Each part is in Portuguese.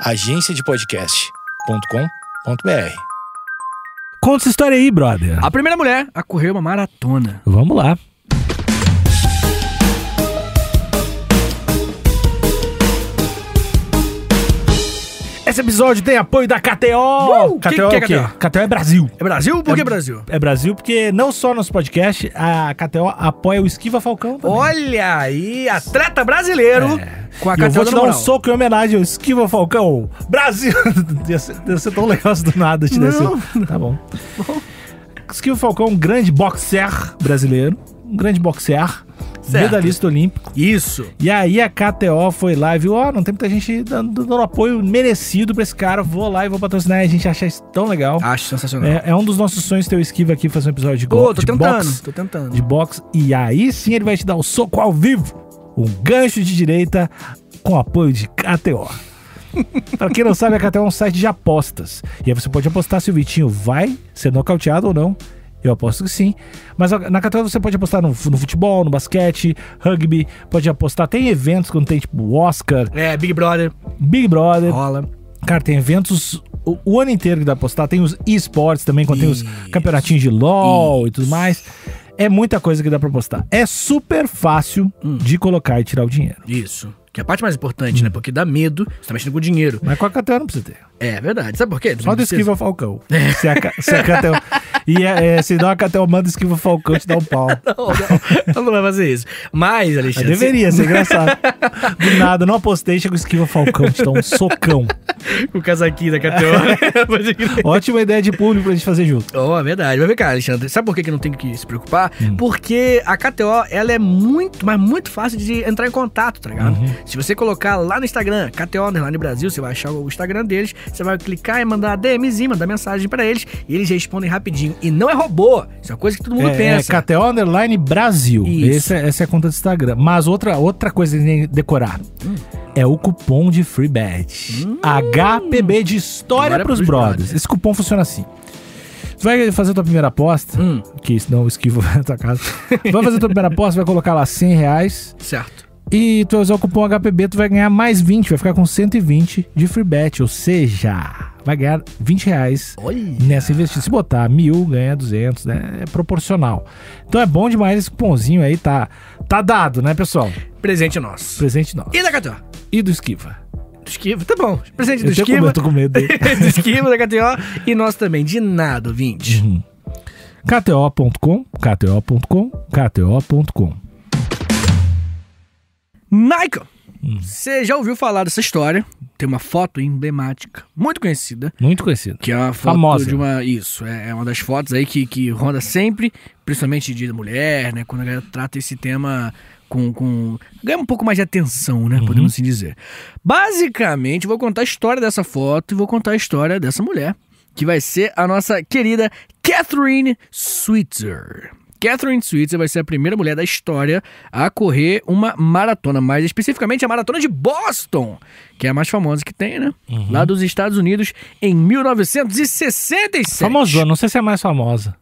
agenciadepodcast.com.br. Conta essa história aí, brother. A primeira mulher a correr uma maratona. Vamos lá. Esse episódio tem apoio da KTO. Uh, KTO que- é que quê? é KTO? KTO é Brasil. É Brasil? Por que Brasil? É Brasil porque não só nosso podcast, a KTO apoia o Esquiva Falcão também. Olha aí, atleta brasileiro com a É. E eu vou KTO te dar um soco em homenagem ao Esquiva Falcão. Brasil! ia, ser, ia ser tão legal do nada te desse. Tá bom. Esquiva Falcão, um grande boxer brasileiro. Um grande boxer. Certo. Medalhista olímpico. Isso. E aí a KTO foi lá e viu, ó, não tem muita gente dando, dando apoio merecido pra esse cara. Vou lá e vou patrocinar. A gente acha isso tão legal. Acho sensacional. É, é um dos nossos sonhos ter o Esquiva aqui fazer um episódio de, Pô, go- tô de tentando, boxe tô tentando. de boxe e aí sim ele vai te dar o soco ao vivo, um gancho de direita com apoio de KTO. Pra quem não sabe, a KTO é um site de apostas. E aí você pode apostar se o Vitinho vai ser nocauteado ou não. Eu aposto que sim. Mas na KTO você pode apostar no, no futebol, no basquete, rugby, pode apostar. Tem eventos quando tem tipo Oscar, É, Big Brother, Big Brother. rola. Cara, tem eventos o, o ano inteiro que dá pra apostar. Tem os esportes também, quando tem os campeonatinhos de LOL e tudo mais. É muita coisa que dá pra apostar. É super fácil Hum. de colocar e tirar o dinheiro. Isso. Que é a parte mais importante, né? Porque dá medo, você tá mexendo com dinheiro. Mas com a KTO não precisa ter. É verdade. Sabe por quê? Só do esquiva Falcão. Se a, se a KTO. E é, é, se dá uma KTO, manda esquiva Falcão te dá um pau. Não, não, não vai fazer isso. Mas, Mas Alexandre. deveria ser engraçado. Do nada, não apostei, chega o esquiva Falcão, te dá um socão. Com o casaquinho da KTO. Ótima ideia de público pra gente fazer junto. Oh, é verdade. Mas vem cá, Alexandre. Sabe por que que não tem que se preocupar? Hum. Porque a KTO, ela é muito, mas muito fácil de entrar em contato, tá ligado? Uhum. Se você colocar lá no Instagram, KTO Underline Brasil, você vai achar o Instagram deles, você vai clicar e mandar DMzinho, mandar mensagem pra eles, e eles respondem rapidinho. E não é robô. Isso é uma coisa que todo mundo É, é pensa. KTO Underline Brasil. Isso. Essa, é- essa é a conta do Instagram. Mas outra, outra coisa que tem que decorar é o cupom de free bet. HPB de história Agora é pros pros brothers. brothers. Esse cupom funciona assim. Você vai fazer a tua primeira aposta, Hum. que senão eu esquivo na tua casa. vai fazer a tua primeira aposta, vai colocar lá 100 reais. Certo. E tu vai usar o cupom HPB, tu vai ganhar mais 20, vai ficar com 120 de free bet. Ou seja, vai ganhar 20 reais Olha. nessa investida. Se botar mil, ganha 200, né? É proporcional. Então é bom demais esse cupomzinho aí, tá, tá dado, né, pessoal? Presente nosso. Presente nosso. E da KTO? E do Esquiva. Do Esquiva, tá bom. Presente do Eu, tenho com Esquiva. eu tô com medo dele. do Esquiva, da KTO. E nosso também. De nada, ouvinte. Uhum. KTO.com, KTO.com, KTO.com. Michael, Hum. você já ouviu falar dessa história? Tem uma foto emblemática, muito conhecida, Muito conhecido. que é uma foto Famosa. de uma. Isso, é é uma das fotos aí que, que ronda sempre, principalmente de mulher, né? Quando a galera trata esse tema com. com ganha um pouco mais de atenção, né? Uhum. Podemos assim dizer. Basicamente, vou contar a história dessa foto e vou contar a história dessa mulher, que vai ser a nossa querida Catherine Switzer. Catherine Switzer vai ser a primeira mulher da história a correr uma maratona, mais especificamente a maratona de Boston, que é a mais famosa que tem, né? Uhum. Lá dos Estados Unidos em 1967. Famosona, não sei se é a mais famosa.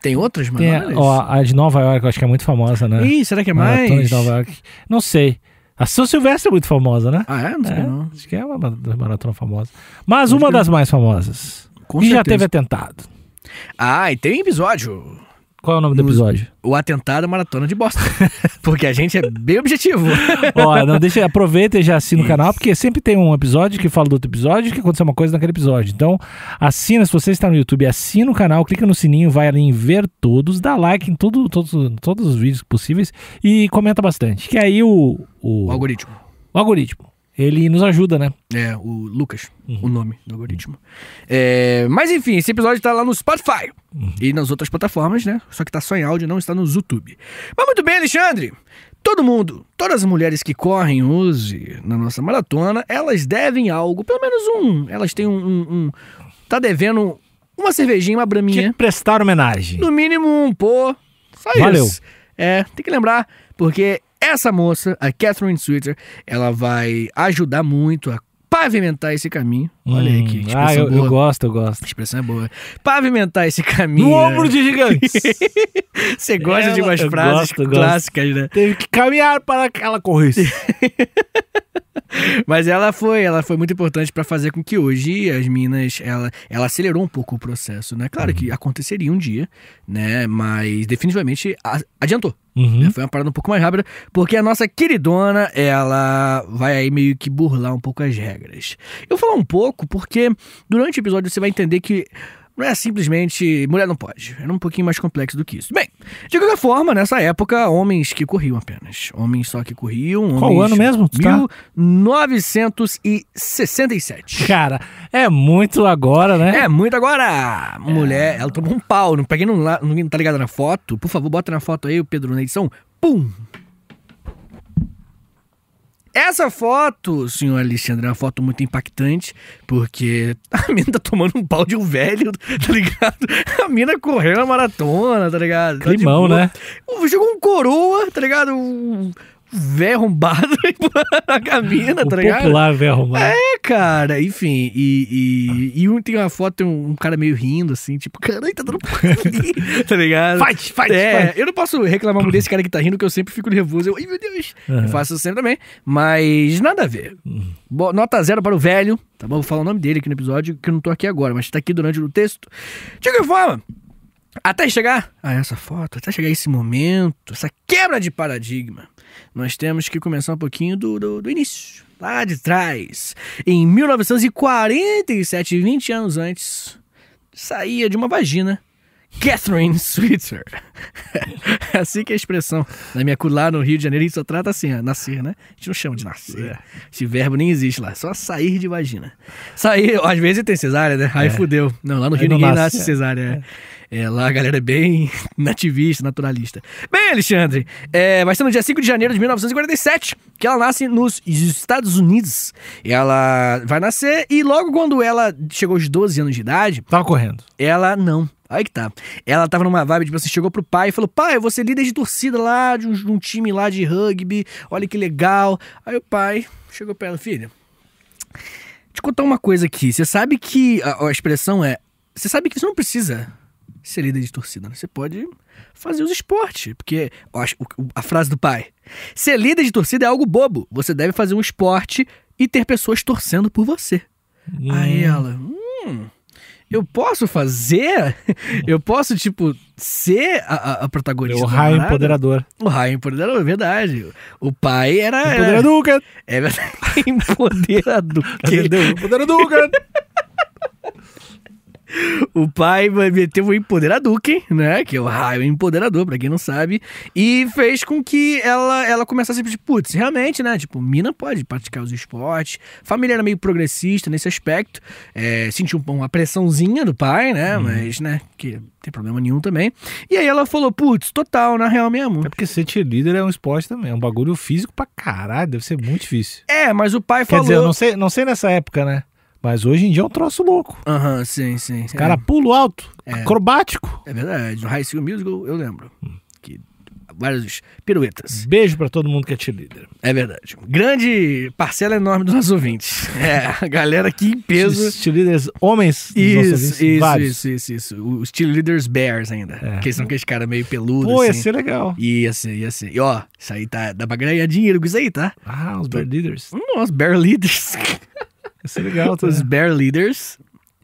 Tem outras Tem a, maiores? ó, a de Nova York, eu acho que é muito famosa, né? Ih, será que é Maratona mais? de Nova York. Não sei. A São Silvestre é muito famosa, né? Ah, é? Não sei É, não. acho que é uma ma- maratona famosa. Mas uma das mais famosas. Com e já certeza. teve atentado. Ah, e tem episódio. Qual é o nome do episódio? O atentado à maratona de Boston. Porque a gente é bem objetivo. Ó, não deixa, aproveita e já assina o canal, porque sempre tem um episódio que fala do outro episódio que aconteceu uma coisa naquele episódio. Então, assina, se você está no YouTube, assina o canal, clica no sininho, vai ali em ver todos, dá like em tudo, todos, todos os vídeos possíveis e comenta bastante. Que aí o, o, o algoritmo. o algoritmo, ele nos ajuda, né? É, o Lucas, o nome do algoritmo. É, mas enfim, esse episódio tá lá no Spotify e nas outras plataformas, né? Só que tá só em áudio, não está no YouTube. Mas muito bem, Alexandre. Todo mundo, todas as mulheres que correm hoje na nossa maratona, elas devem algo, pelo menos um. Elas têm um. um- um- tá devendo uma cervejinha, uma Tinha braminha. que prestar homenagem. No mínimo um, pô. Só Valeu. isso. É, tem que lembrar, porque essa moça, a Catherine Switzer, ela vai ajudar muito a pavimentar esse caminho. Olha aí que Hum, expressão Ah, eu, boa. eu gosto, eu gosto. A expressão é boa. Pavimentar esse caminho. No ombro de gigantes. Você gosta de Ela- umas eu frases gosto, eu gosto. clássicas, né? Teve que caminhar para que ela corresse. Mas ela foi, ela foi muito importante para fazer com que hoje as minas, ela, ela acelerou um pouco o processo, né? Claro que aconteceria um dia, né? Mas definitivamente adiantou. Uhum. né? Foi uma parada um pouco mais rápida, porque a nossa queridona, ela vai aí meio que burlar um pouco as regras. Eu vou falar um pouco porque durante o episódio você vai entender que não é simplesmente mulher não pode. Era um pouquinho mais complexo do que isso. Bem, de qualquer forma, nessa época, homens que corriam apenas. Homens só que corriam. Qual ano mesmo? Tu tá? 1967. Cara, é muito agora, né? É, muito agora. Mulher, ela tomou um pau. Não peguei não, não tá ligado na foto. Por favor, bota na foto aí o Pedro na edição. Pum! Essa foto, senhor Alexandre, é uma foto muito impactante, porque a mina tá tomando um pau de um velho, tá ligado? A mina correndo a maratona, tá ligado? Tá Climão, boa. né? Jogou um coroa, tá ligado? Um velho arrombado a mina, o tá ligado? popular velho arrumado. É, cara, enfim, e, e, e um, tem uma foto, tem um, um cara meio rindo, assim, tipo, caralho, tá dando ali, tá ligado? Fight, fight, é, fight. eu não posso reclamar muito desse cara que tá rindo, que eu sempre fico nervoso. Eu, ai meu Deus, Uhum. eu faço isso sempre também, mas nada a ver. Bo- Nota zero para o velho, tá bom? Vou falar o nome dele aqui no episódio, que eu não tô aqui agora, mas tá aqui durante o texto. De qualquer forma, até chegar a essa foto, até chegar esse momento, essa quebra de paradigma, nós temos que começar um pouquinho do, do, do início, lá de trás. Em 1947, 20 anos antes, saía de uma vagina Catherine Switzer. É assim que é a expressão. Na minha lá no Rio de Janeiro, a gente só trata assim, ó, nascer, né? A gente não chama de nascer. Esse verbo nem existe lá, só sair de vagina. Sair, às vezes tem cesárea, né? Aí fudeu. Não, lá no Rio ninguém nasce, nasce é. cesárea. É. É, lá a galera é bem nativista, naturalista. Bem, Alexandre, é, vai ser no dia 5 de janeiro de 1947 que ela nasce nos Estados Unidos. Ela vai nascer e logo quando ela chegou aos 12 anos de idade, Tava correndo. ela não. Aí que tá. Ela tava numa vibe, tipo assim, chegou pro pai e falou: Pai, eu vou ser líder de torcida lá, de um, de um time lá de rugby, olha que legal. Aí o pai chegou pra ela: Filha, te contar uma coisa aqui. Você sabe que a, a expressão é: Você sabe que você não precisa ser líder de torcida, né? Você pode fazer os esportes. Porque ó, a frase do pai: Ser líder de torcida é algo bobo. Você deve fazer um esporte e ter pessoas torcendo por você. Aí ela, hum, eu posso fazer? Eu posso, tipo, ser a, a- protagonista? O raio empoderador. O raio empoderador, é verdade. O pai era. era Empoderador, cara. é verdade. empoderador. Entendeu? Empoderador, cara. O pai meteu o Empoderador, né? Que é o raio empoderador, pra quem não sabe. E fez com que ela, ela começasse a tipo, putz, realmente, né? Tipo, mina pode praticar os esportes. Família era meio progressista nesse aspecto. É, sentiu uma pressãozinha do pai, né? Mas, né? Que tem problema nenhum também. E aí ela falou, putz, total, na real mesmo. É porque ser cheerleader é um esporte também. É um bagulho físico pra caralho. Deve ser muito difícil. É, mas o pai Quer falou... dizer, eu não sei, não sei nessa época, né? Mas hoje em dia é um troço louco. Aham, sim, sim. O cara pulo alto, acrobático. É verdade. No High School Musical, eu lembro. Que várias piruetas. Beijo pra todo mundo que é cheerleader. É verdade. Grande parcela enorme dos nossos ouvintes. É, a galera aqui em peso. Os cheerleaders homens dos nossos Isso, ouvintes, isso, vários. isso, isso, isso. Os cheerleaders bears ainda. É. Que são aqueles caras meio peludos, Pô, ia assim. ser legal. Ia ser, ia ser. E ó, isso aí tá, dá pra ganhar dinheiro com isso aí, tá? Ah, os bear leaders. Nossa, bear leaders. Ia ser legal. Tá? Os bear leaders.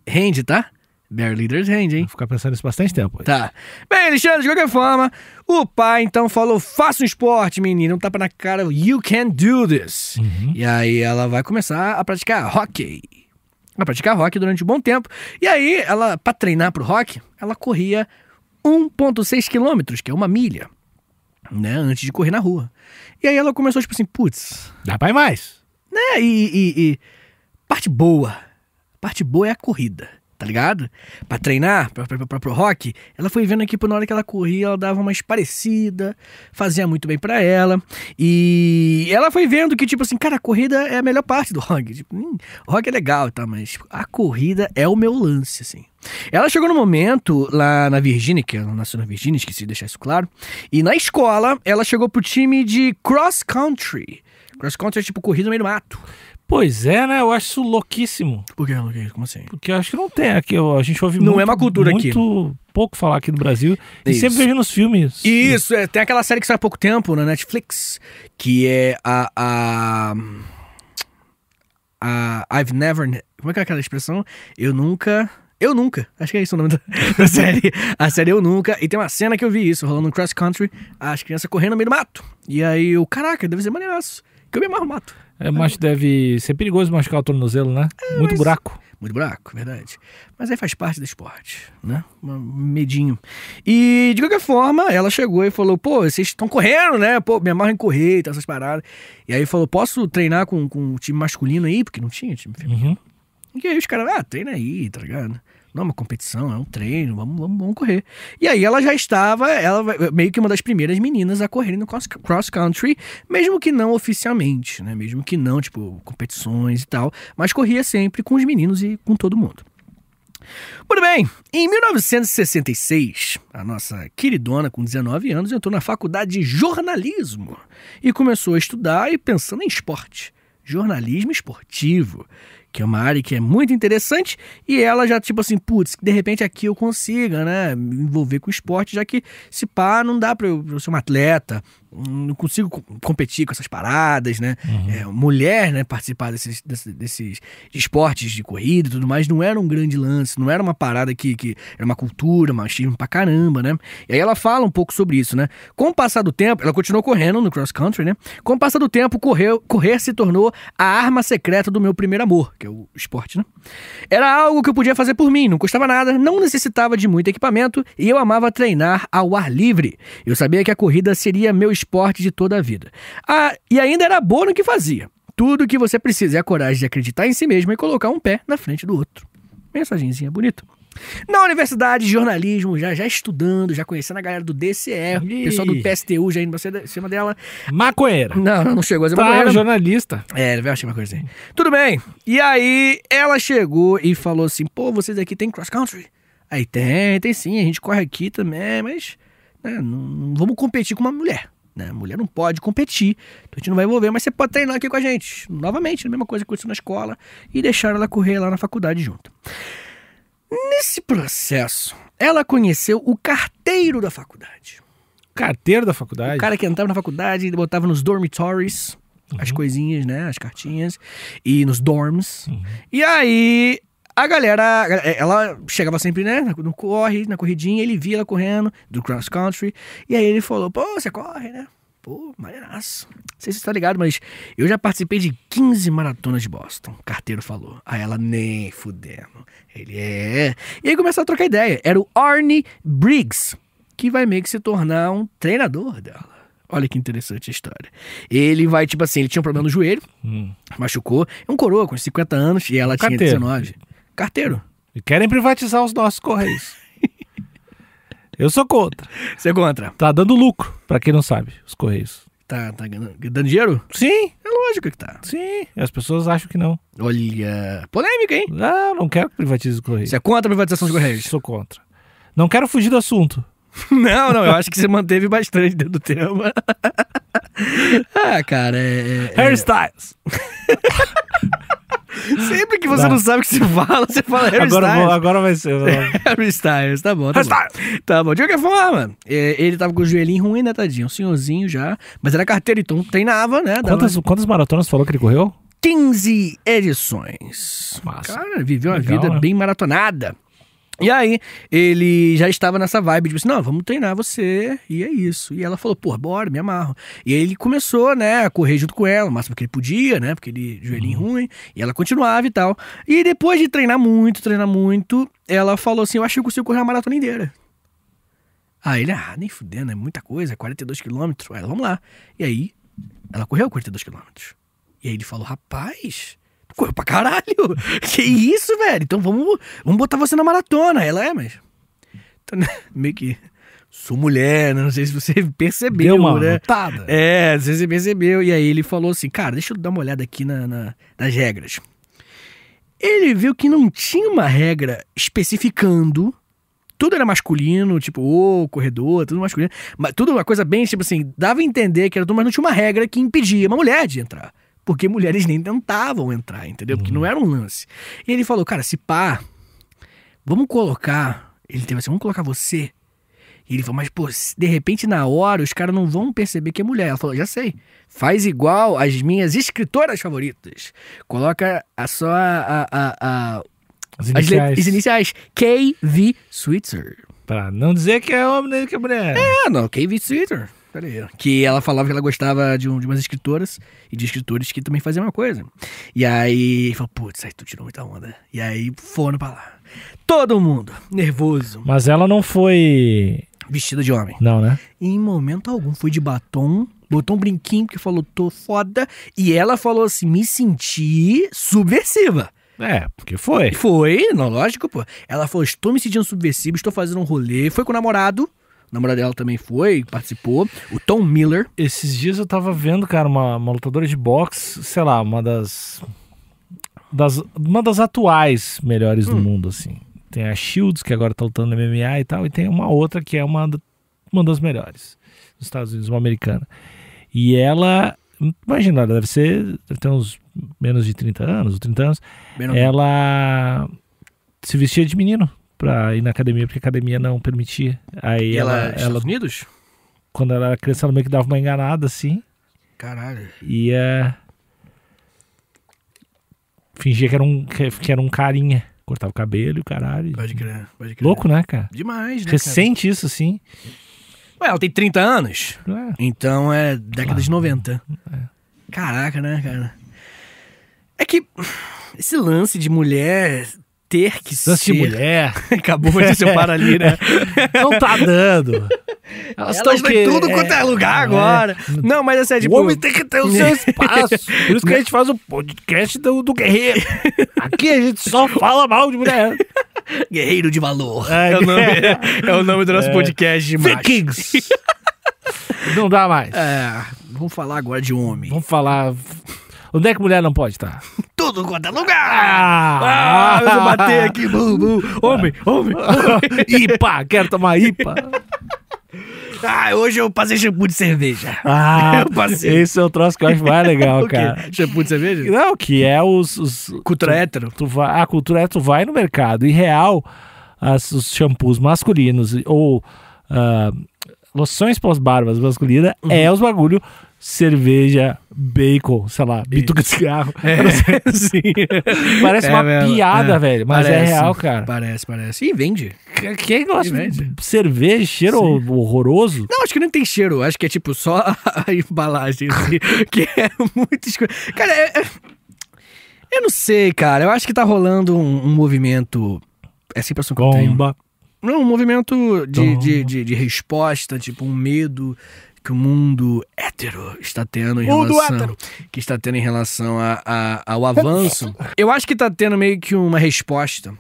Rende, tá? Bear leaders rende, hein? Vou ficar pensando nisso bastante tempo. Tá. Bem, Alexandre, de qualquer forma, o pai então falou: faça um esporte, menino. Um tapa na cara, you can do this. E aí ela vai começar a praticar hockey. Vai praticar hockey durante um bom tempo. E aí, ela, pra treinar pro hockey, ela corria 1,6 quilômetros, que é uma milha, né? Antes de correr na rua. E aí ela começou, tipo assim, putz, Dá pra ir mais. né? E, e- e parte boa. Parte boa é a corrida, tá ligado? Pra treinar, pra, pra, pra, pro rock, ela foi vendo pô, na hora que ela corria, ela dava uma esparecida, fazia muito bem pra ela. E ela foi vendo que, tipo assim, cara, a corrida é a melhor parte do rock. Tipo, hum, rock é legal, tá? Mas tipo, a corrida é o meu lance, assim. Ela chegou no momento lá na Virgínia, que ela nasceu na Virgínia, esqueci de deixar isso claro. E na escola, ela chegou pro time de cross country. Cross country é tipo corrida no meio do mato. Pois é, né? Eu acho isso louquíssimo. Por que, Luquinhas? Como assim? Porque eu acho que não tem aqui. A gente ouve Não muito, é uma cultura aqui. muito pouco falar aqui no Brasil. E Isso. sempre vejo nos filmes. Isso, é, tem aquela série que saiu há pouco tempo na Netflix, que é a. a, a I've never. Como é que é aquela expressão? Eu nunca. Eu nunca. Acho que é isso o nome da, da série. A série Eu Nunca. E tem uma cena que eu vi isso, rolando no cross country, as crianças correndo no meio do mato. E aí eu, caraca, deve ser maneiraço. Que eu me amarro mato. É, mas deve ser perigoso machucar o tornozelo, né? É, muito buraco. Muito buraco, verdade. Mas aí faz parte do esporte, né? Um medinho. E, de qualquer forma, ela chegou e falou: pô, vocês estão correndo, né? Pô, me amarro em correr e tal, essas paradas. E aí falou: posso treinar com, com o time masculino aí? Porque não tinha time feminino. Uhum. E aí os caras, ah, treina aí, tá ligado? Não é uma competição, é um treino, vamos, vamos, vamos correr. E aí ela já estava, ela meio que uma das primeiras meninas a correr no cross country, mesmo que não oficialmente, né? Mesmo que não, tipo, competições e tal, mas corria sempre com os meninos e com todo mundo. Muito bem, em 1966, a nossa queridona, com 19 anos, entrou na faculdade de jornalismo e começou a estudar e pensando em esporte. Jornalismo esportivo, que é uma área que é muito interessante e ela já, tipo assim, putz, de repente aqui eu consiga, né, me envolver com esporte, já que se pá, não dá pra eu, pra eu ser uma atleta, não consigo co- competir com essas paradas, né? É, mulher, né, participar desses, desses, desses esportes de corrida e tudo mais, não era um grande lance, não era uma parada que, que era uma cultura, machismo pra caramba, né? E aí ela fala um pouco sobre isso, né? Com o passar do tempo, ela continuou correndo no cross country, né? Com o passar do tempo, correr, correr se tornou a arma secreta do meu primeiro amor, que é o esporte, né? Era algo que eu podia fazer por mim, não custava nada, não necessitava de muito equipamento e eu amava treinar ao ar livre. Eu sabia que a corrida seria meu esporte de toda a vida. Ah, e ainda era boa no que fazia. Tudo que você precisa é a coragem de acreditar em si mesmo e colocar um pé na frente do outro. Mensagenzinha bonita. Na universidade de jornalismo, já, já estudando, já conhecendo a galera do DCE, Ih. pessoal do PSTU já indo em cima dela. Maconheira. Não, não chegou a ser Tá, maconheira. jornalista. É, eu achei uma coisa assim. Tudo bem. E aí, ela chegou e falou assim: pô, vocês aqui tem cross country? Aí tem, tem sim, a gente corre aqui também, mas né, não, não vamos competir com uma mulher. Né? Mulher não pode competir, então a gente não vai envolver, mas você pode treinar aqui com a gente. Novamente, a mesma coisa que aconteceu na escola, e deixaram ela correr lá na faculdade junto. Nesse processo, ela conheceu o carteiro da faculdade. Carteiro da faculdade. O cara que entrava na faculdade, ele botava nos dormitories as coisinhas, né? As cartinhas. E nos dorms. E aí, a galera, ela chegava sempre, né? No corre, na corridinha, ele via ela correndo do cross country. E aí ele falou: pô, você corre, né? Pô, maneiraço. Não sei se você tá ligado, mas eu já participei de 15 maratonas de Boston. O carteiro falou. Aí ela, nem fudendo. Ele é. E aí começou a trocar ideia. Era o Arnie Briggs, que vai meio que se tornar um treinador dela. Olha que interessante a história. Ele vai, tipo assim, ele tinha um problema no joelho, Hum. machucou. É um coroa com 50 anos e ela tinha Carteiro. 19. Carteiro. E querem privatizar os nossos correios. Eu sou contra. Você é contra? Tá dando lucro, pra quem não sabe, os correios. Tá, tá ganhando- dando dinheiro? Sim, É lógico que tá. sim. As pessoas acham que não. Olha. Polêmica, hein? Não, não quero que privatize os correios. Você é contra a privatização dos Correios? Sou contra. Não quero fugir do assunto. Não, não, eu acho que você manteve bastante dentro do tema. ah, cara, é. é- Harry Styles. Sempre que você Tá. não sabe o que se fala, você fala Harry Agora, Styles. vou- agora vai ser. Harry Styles, tá bom, tá Harry bom. Tá bom. De qualquer forma, é, ele tava com o joelhinho ruim, né, tadinho? Um senhorzinho já. Mas era carteiro, então treinava, né? dava Quantas, quantas maratonas falou que ele correu? 15 edições. Massa. Cara, viveu uma Legal, vida né? bem maratonada. E aí, ele já estava nessa vibe, tipo assim, não, vamos treinar você, e é isso. E ela falou, pô, bora, me amarro. E aí ele começou, né, a correr junto com ela, o máximo que ele podia, né, porque ele, joelhinho ruim, e ela continuava e tal. E depois de treinar muito, treinar muito, ela falou assim, eu acho que eu consigo correr a maratona inteira. Aí ele, ah, nem fudendo, é muita coisa, 42 quilômetros. Aí ela, vamos lá. E aí, ela correu 42 quilômetros. E aí ele falou, rapaz, correu pra caralho. Que isso, velho? Então vamos, vamos botar você na maratona. Ela é, mas... Então, né, meio que... Sou mulher, né? Não sei se você percebeu, Deu uma né? notada. É, não sei se você percebeu. E aí ele falou assim, cara, deixa eu dar uma olhada aqui na, na- nas regras. Ele viu que não tinha uma regra especificando. Tudo era masculino, tipo, ô, corredor, tudo masculino. Mas tudo uma coisa bem, tipo assim, dava a entender que era tudo, mas não tinha uma regra que impedia uma mulher de entrar porque mulheres nem tentavam entrar, entendeu? Porque não era um lance. E ele falou, cara, se pá, vamos colocar. Ele teve assim, vamos colocar você. E ele falou, mas pô, de repente na hora os caras não vão perceber que é mulher. Ela falou, já sei. Faz igual as minhas escritoras favoritas. Coloca a só a, a, a, As as, iniciais. as iniciais. KV Switzer. Pra não dizer que é homem nem que é mulher. Ah, não, KV Switzer. Que ela falava que ela gostava de, um, de umas escritoras e de escritores que também faziam uma coisa. E aí, falou, putz, aí tu tirou muita onda. E aí foram pra lá. Todo mundo nervoso, Mas ela não foi. vestida de homem. Não, né? Em momento algum foi de batom, botou um brinquinho que falou, tô foda. E ela falou assim, me senti subversiva. É, porque foi. Foi, não, lógico, pô. Ela falou, estou me sentindo subversiva, estou fazendo um rolê. Foi com o namorado. O namorado dela também foi, participou. O Tom Miller. Esses dias eu tava vendo, cara, uma, uma lutadora de boxe, sei lá, uma das. das uma das atuais melhores do mundo, assim. Tem a Shields, que agora tá lutando MMA e tal, e tem uma outra que é uma, uma das melhores dos Estados Unidos, uma americana. E ela, imagina, ela deve ser, deve ter uns menos de 30 anos, ou 30 anos. Ela se vestia de menino pra ir na academia, porque a academia não permitia. Aí E ela, ela, Estados ela, Unidos? quando ela era criança, ela meio que dava uma enganada, assim. Caralho. Ia. Fingia que era um, que, que era um carinha. Cortava o cabelo e o caralho. Pode crer, pode crer. Louco, né, cara? Demais, né, Recente isso, assim. cara? Ué, ela tem 30 anos. É. Então é década de 90. É. Caraca, né, cara? É que esse lance de mulher ter que Lance ser... de mulher. Acabou de separar ali, né? Não tá dando. Elas Elas estão em tudo quanto é lugar agora. Não, mas essa é tipo... O homem tem que ter o seu espaço. Por isso que a gente faz o podcast do, do guerreiro. Aqui a gente só fala mal de mulher. Guerreiro de valor. É, É, o, nome, é o nome do nosso podcast de. Vikings. Não dá mais. É, vamos falar agora de homem. Vamos falar. Onde é que mulher não pode estar? Tudo quanto é lugar. Ah! Ah, eu vou bater aqui. Bu, bu. Homem, homem. IPA, quero tomar IPA. Ah, hoje eu passei shampoo de cerveja. Ah, Eu passei. esse é o troço que eu acho mais legal, cara. Shampoo de cerveja? Não, que é os. os Cultura tu- hétero. Tu vai, a cultura tu vai no mercado e real as, os shampoos masculinos ou ah, loções pós-barbas masculinas Uhum. é os bagulho cerveja, bacon, sei lá, bituca de cigarro. É, sim. Parece É uma mesmo, piada, é. velho, mas é Parece, real, cara. Parece, parece. E vende. Que- Quem gosta Vende. de cerveja, cheiro horroroso? Não, acho que não tem cheiro. Acho que é tipo só a embalagem, assim, que é muito escuro. Cara, é- é- eu não sei, cara. Eu acho que tá rolando um, um movimento. É sempre a impressão que eu tenho. Bomba. Não, um movimento de, de, de, de resposta, tipo um medo que o mundo hétero está tendo em Mundo relação hétero. que está tendo em relação a, a- ao avanço. Eu acho que tá tendo meio que uma resposta. Não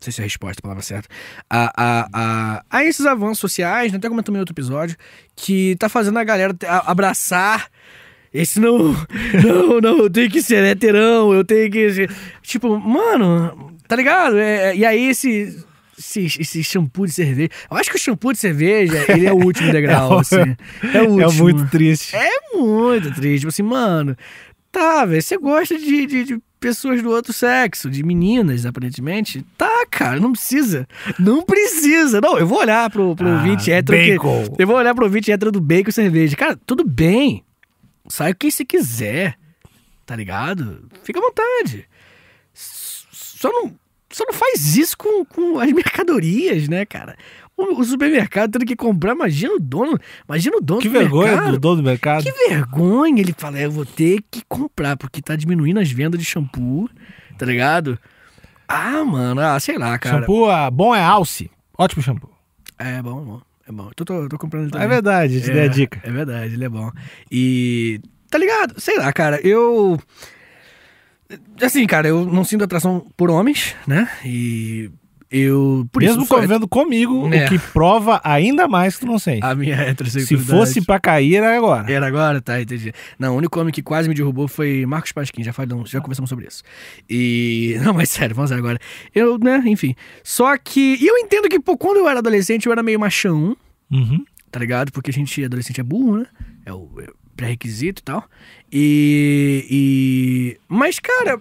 sei se é a resposta a palavra certa. A, a, a, a esses avanços sociais, né? até comentamos em outro episódio, que tá fazendo a galera abraçar. Esse não. Não, não, eu tenho que ser heterão, eu tenho que. ser- Tipo, mano, tá ligado? É, é, e aí esse. Esse, esse shampoo de cerveja. Eu acho que o shampoo de cerveja, ele é o último degrau, É assim. É o último. É muito triste. É muito triste. Tipo assim, mano, tá, velho, você gosta de, de, de pessoas do outro sexo, de meninas, aparentemente. Tá, cara, não precisa. Não precisa. Não, eu vou olhar pro, pro Ah, ouvinte hétero. que- bacon. eu vou olhar pro ouvinte hétero do bacon e cerveja. Cara, tudo bem. Sai o que você quiser. Tá ligado? Fica à vontade. Só não, só não faz isso com, com as mercadorias, né, cara? O, o supermercado tendo que comprar, imagina o dono. Imagina o dono Que do vergonha mercado. do dono do mercado. Que vergonha ele fala, eu vou ter que comprar, porque tá diminuindo as vendas de shampoo, tá ligado? Ah, mano, ah, sei lá, cara. Shampoo ah, bom é Alce. Ótimo shampoo. É bom, bom. É bom. Eu tô, tô, tô comprando ele É também. verdade, te dei a dica. É verdade, ele é bom. E. Tá ligado? Sei lá, cara, eu. Assim, cara, eu não sinto atração por homens, né? E. Eu. Por Mesmo convivendo comigo, É. o que prova ainda mais que tu não sente. A minha Se heterossexualidade. fosse pra cair, era agora. Era agora? Tá, entendi. Não, o único homem que quase me derrubou foi Marcos Pasquim, já falamos, já conversamos sobre isso. E. Não, mas sério, vamos lá agora. Eu, né, enfim. Só que. E eu entendo que, pô, quando eu era adolescente, eu era meio machão, Uhum. tá ligado? Porque a gente, adolescente, é burro, né? É o. é- pré-requisito e tal. E, e. Mas, cara.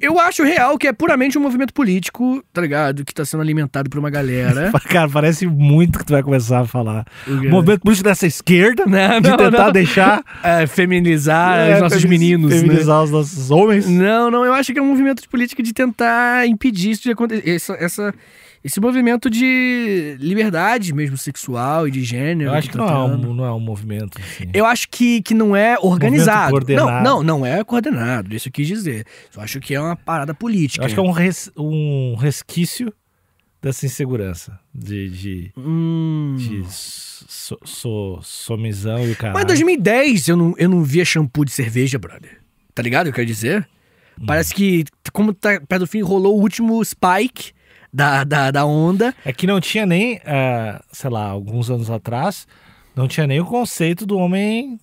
Eu acho real que é puramente um movimento político, tá ligado? Que tá sendo alimentado por uma galera. Cara, parece muito que tu vai começar a falar. O? Movimento político dessa esquerda, Não, de não, tentar não. deixar É, feminizar é, os nossos meninos, né? feminizar os nossos homens. Não, não, eu acho que é um movimento de política de tentar impedir isso de acontecer. Essa, essa- esse movimento de liberdade mesmo sexual e de gênero. Eu acho que tá não é, tendo. um, não é um movimento. Assim. Eu acho que, que não é organizado. Não, não, não é coordenado. Isso eu quis dizer. Eu acho que é uma parada política. Eu acho que é um, res- um resquício dessa insegurança. De, de, Hum. de so, so, somizão e o caralho. Mas em 2010 eu não, eu não via shampoo de cerveja, brother. Tá ligado o que eu quero dizer? Hum. Parece que, como tá perto do fim, rolou o último spike da, da, da onda. É que não tinha nem, é, sei lá, alguns anos atrás, não tinha nem o conceito do homem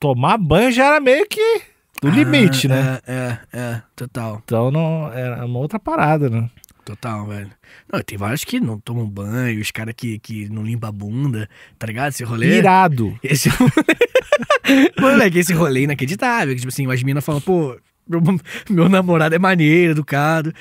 tomar banho já era meio que do limite, Ah, né? É, é, é, total. Então não era uma outra parada, né? Total, velho. Não, tem vários que não tomam banho, os caras que, que não limpam a bunda, tá ligado? Esse rolê. Irado. Esse Moleque, esse rolê inacreditável. que, Tipo assim, as minas falam, pô, meu, meu namorado é maneiro, educado.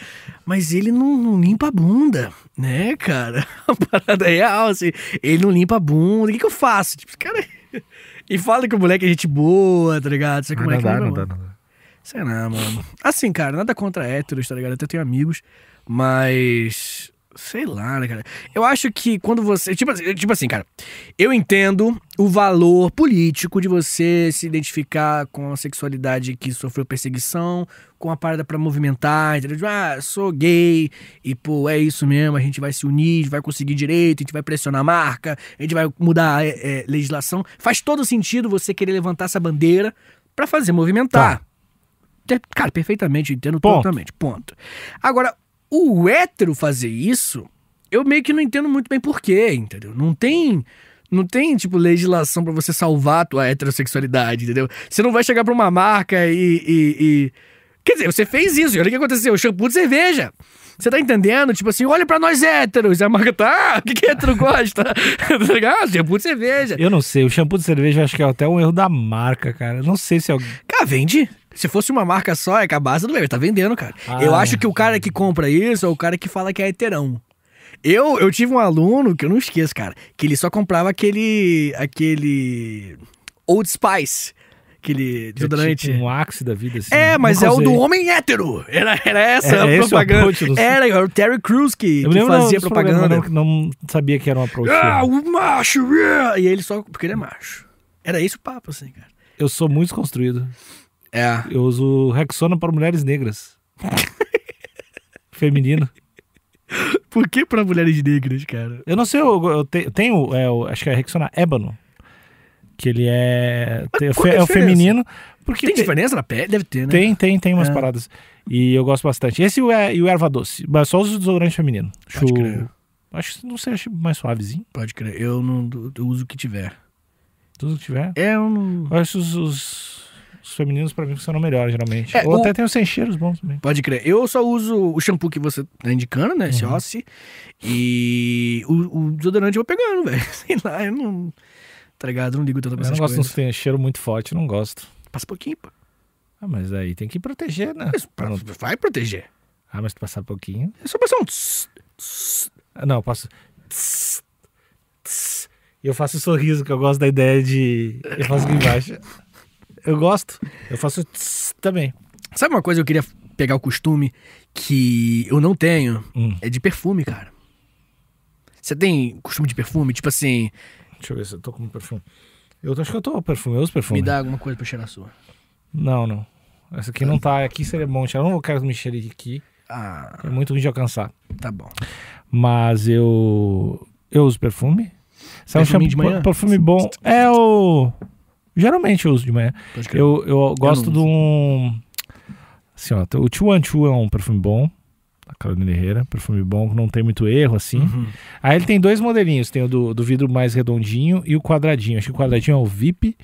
Mas ele não, não limpa a bunda, né, cara? A parada é real, assim. Ele não limpa a bunda. O que, que eu faço? Tipo, cara. E fala que o moleque é gente boa, tá ligado? Só que o não moleque dá, não, é não dá, não dá. Sei lá, mano. Assim, cara, nada contra héteros, tá ligado? Até tenho amigos, mas. Sei lá, né, cara? Eu acho que quando você. Tipo, assim- tipo assim, cara. Eu entendo o valor político de você se identificar com a sexualidade que sofreu perseguição, com a parada pra movimentar, entendeu? Tipo, ah, sou gay e, pô, é isso mesmo, a gente vai se unir, a gente vai conseguir direito, a gente vai pressionar a marca, a gente vai mudar é, é, legislação. Faz todo sentido você querer levantar essa bandeira pra fazer movimentar. Te- Cara, perfeitamente, entendo Ponto. totalmente. Ponto. Agora, o hétero fazer isso, eu meio que não entendo muito bem porquê, entendeu? Não tem. Não tem, tipo, legislação pra você salvar a tua heterossexualidade, entendeu? Você não vai chegar pra uma marca e. e- e- Quer dizer, você fez isso, olha o que aconteceu: shampoo de cerveja. Você tá entendendo? Tipo assim, olha pra nós héteros. E a marca tá, ah, o que, que hétero gosta? tá ligado? Ah, shampoo de cerveja. Eu não sei, o shampoo de cerveja eu acho que é até um erro da marca, cara. Eu não sei se alguém. Cara, vende. Se fosse uma marca só, é que a base do bebê tá vendendo, cara. Ah. Eu acho que o cara que compra isso é o cara que fala que é heterão. Eu, eu tive um aluno que eu não esqueço, cara, que ele só comprava aquele. aquele. Old Spice. Aquele desodorante. Tipo um axe da vida, assim. É, mas Nunca é o do homem hétero. Era, era essa Era a esse o propaganda. do- Era, era o Terry Crews que, Eu que fazia programas, propaganda. Não, não sabia que era uma approach. Ah, o macho! yeah! E ele só. Porque ele é macho. Era esse o papo, assim, cara. Eu sou muito desconstruído. É. Eu uso Rexona para mulheres negras. Feminino. Por que pra mulheres negras, cara? Eu não sei, eu, eu te- eu tenho, é, o- acho que é Rexona Ébano. Que ele é. tem- é a é o diferença? feminino. Porque Tem te- diferença na pele? Deve ter, né? tem, tem, tem umas É. paradas. E eu gosto bastante. Esse e o, e o erva doce. Mas só uso desodorante feminino. Pode Acho, crer. acho, não sei, acho mais suavezinho. Pode crer. Eu não eu uso o que tiver. Tudo que tiver. É, eu não. Eu acho os, os, os femininos pra mim funcionam melhor, geralmente. É, Ou o- até tem os sem cheiros bons também. Pode crer. Eu só uso o shampoo que você tá indicando, né? Esse Uhum. Ossi. E o, o desodorante eu vou pegando, velho. Sei lá, eu não. Tá ligado? Não ligo tanto pra Eu não essas gosto de coisas. tem cheiro muito forte, eu não gosto. Passa pouquinho, pô. Ah, mas aí tem que proteger, né? Mas pra- não- vai proteger. Ah, mas tu passar pouquinho. É só passar um. tss, tss. Ah, Não, eu passo. tss, tss, E eu faço o sorriso, que eu gosto da ideia de. Eu faço aqui embaixo. Eu gosto. Eu faço tss também. Sabe uma coisa que eu queria pegar o costume que eu não tenho? Hum. É de perfume, cara. Você tem costume de perfume? Tipo assim, Deixa eu ver se eu tô com perfume. Eu acho que eu tô com perfume, eu uso perfume. me dá alguma coisa pra eu cheirar a sua. Não, não. Essa aqui não tá. Aqui seria bom. Eu não quero me cheirar aqui. Ah, É muito ruim de alcançar. tá bom. Mas eu. Eu uso perfume. Sabe um Perfuminho de shampoo- manhã? Perfume bom. É o. Geralmente eu uso de manhã. Eu, eu gosto não de um. Assim, ó, o One Two é um perfume bom. Da Carolina Herrera. Perfume bom, que não tem muito erro, assim. Uhum. Aí ele tem dois modelinhos. Tem o do, do vidro mais redondinho e o quadradinho. Acho que o quadradinho é o VIP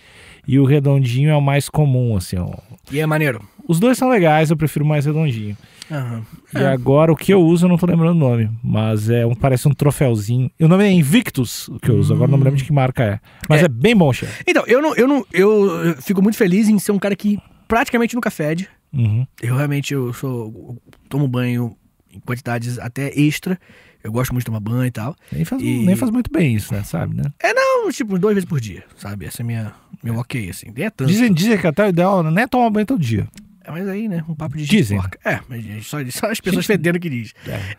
e o redondinho é o mais comum, assim, ó. E é maneiro. Os dois são legais, eu prefiro mais redondinho. Aham. E É. agora o que eu uso eu não tô lembrando o nome, mas é um, parece um troféuzinho. E o nome é Invictus, o que eu uso. Agora não me lembro de que marca é. Mas é, É. bem bom, chefe. Então, eu não, eu não. Eu fico muito feliz em ser um cara que praticamente nunca fede. Uhum. Eu realmente eu sou. eu tomo banho em quantidades até extra. Eu gosto muito de tomar banho e tal. Nem, faz, E- nem faz muito bem isso, né? Sabe, né? É, não, tipo, duas vezes por dia, sabe? Essa é minha, meu ok, assim. Nem é tanto. Dizem, dizem que até o ideal não é tomar banho todo dia. É, mas aí, né? Um papo de Dizem. porca. É, mas só, só as pessoas Gente- fedendo que diz. É.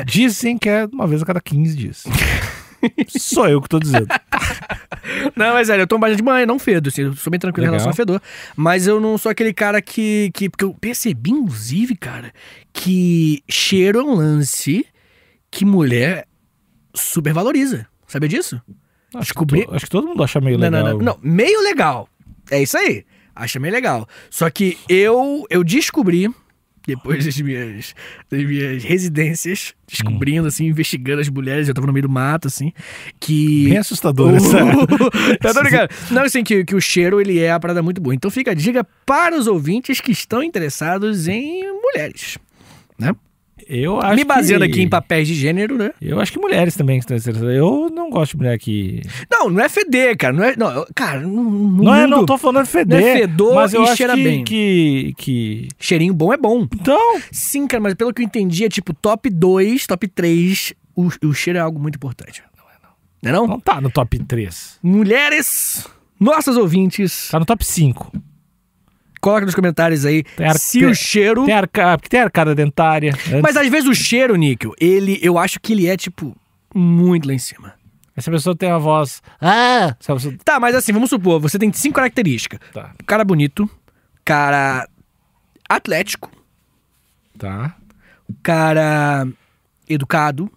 É. Dizem que é uma vez a cada 15 dias. Sou eu que tô dizendo. Não, mas sério, eu tomo bastante de banho, não fedo, assim, eu sou bem tranquilo em Legal. relação a fedor. Mas eu não sou aquele cara que, que. Porque eu percebi, inclusive, cara, que cheiro é um lance que mulher supervaloriza. Sabia disso? Acho, Descobri- que, to- acho que todo mundo acha meio Não, legal. não, não, não. Meio legal. É isso aí. Acha meio legal. Só que eu, eu descobri, depois das minhas, das minhas residências, descobrindo, assim, investigando as mulheres, eu tava no meio do mato, assim, que. Bem assustador essa. tá tô ligado? Não, assim, que, que o cheiro, ele é a parada muito boa. Então fica a dica para os ouvintes que estão interessados em mulheres, né? Eu acho Me baseando que... aqui em papéis de gênero, né? Eu acho que mulheres também estão. Eu não gosto de mulher que. Não, não é feder, cara. Não é, não, cara, no, no Não, é, mundo, não tô falando de feder. Não é fedor mas eu e acho que, bem. Que, que. Cheirinho bom é bom. Então. Sim, cara, mas pelo que eu entendi, é tipo top 2, top 3, o, o cheiro é algo muito importante. Não é não. Não é não? Não tá no top 3. Mulheres, nossas ouvintes, Tá no top 5. Coloca nos comentários aí ar- se o cheiro... Tem, arca... porque tem arcada dentária. Antes, Mas às vezes o cheiro, Níquel, ele, eu acho que ele é, tipo, muito lá em cima. Essa pessoa tem uma voz. Ah! Pessoa... Tá, mas assim, vamos supor, você tem cinco características. Tá. Cara bonito, cara atlético, Tá. cara educado,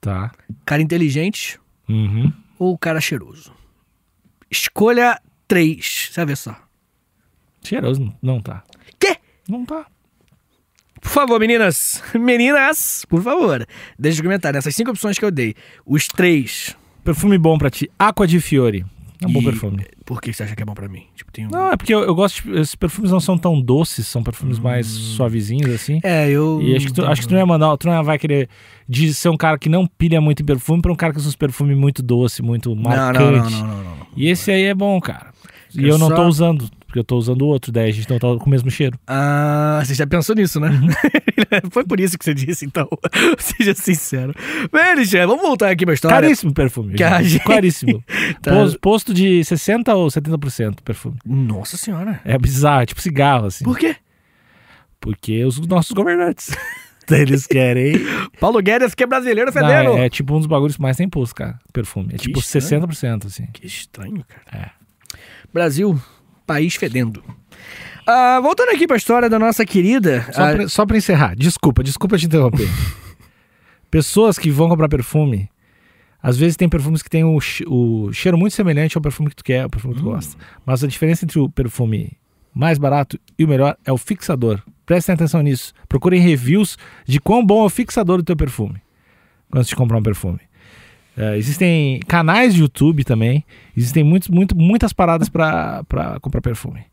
Tá. cara inteligente Uhum. ou cara cheiroso. Escolha três, você vai ver só. Cheiroso não- não tá. Quê? Não tá. Por favor, meninas. Meninas, por favor. Deixe no comentário. Essas cinco opções que eu dei. Os três. Perfume bom pra ti. Aqua di Fiore. É um bom E perfume. Por que você acha que é bom pra mim? Tipo, tem um... Não, é porque eu, eu gosto. De, esses perfumes não são tão doces, são perfumes mais Hum. suavezinhos, assim. É, eu. E acho que, tu, acho que tu não ia mandar, tu não vai querer de ser um cara que não pilha muito em perfume pra um cara que usa uns perfumes muito doce, muito Não, marcante. não, não, não, não, não, não. E esse aí é bom, cara. E Eu eu, não só- tô usando, porque eu tô usando o outro, daí a gente não tá com o mesmo cheiro. Ah, você já pensou nisso, né? Foi por isso que você disse, então. Seja sincero. Bem, Alexandre, vamos voltar aqui pra história. Caríssimo perfume. Gente. Caríssimo. Tá. Pos- Posto de 60% ou 70% perfume. Nossa senhora. É bizarro, é tipo cigarro, assim. Por quê? Porque os nossos governantes. Eles querem. Paulo Guedes, que é brasileiro, Não, fedendo. é, é tipo um dos bagulhos que mais tem imposto, cara. Perfume. É Que tipo estranho. 60%, assim. Que estranho, cara. É. Brasil, país fedendo. Ah, voltando aqui pra história da nossa querida. Só, ah, pra, só pra encerrar, desculpa, desculpa te interromper. Pessoas que vão comprar perfume, às vezes tem perfumes que tem o, o cheiro muito semelhante ao perfume que tu quer, ao perfume que tu gosta. Mas a diferença entre o perfume mais barato e o melhor é o fixador. Prestem atenção nisso. Procurem reviews de quão bom é o fixador do teu perfume quando você comprar um perfume. É, existem canais de YouTube também. Existem muitos, muito, muitas paradas para comprar perfume.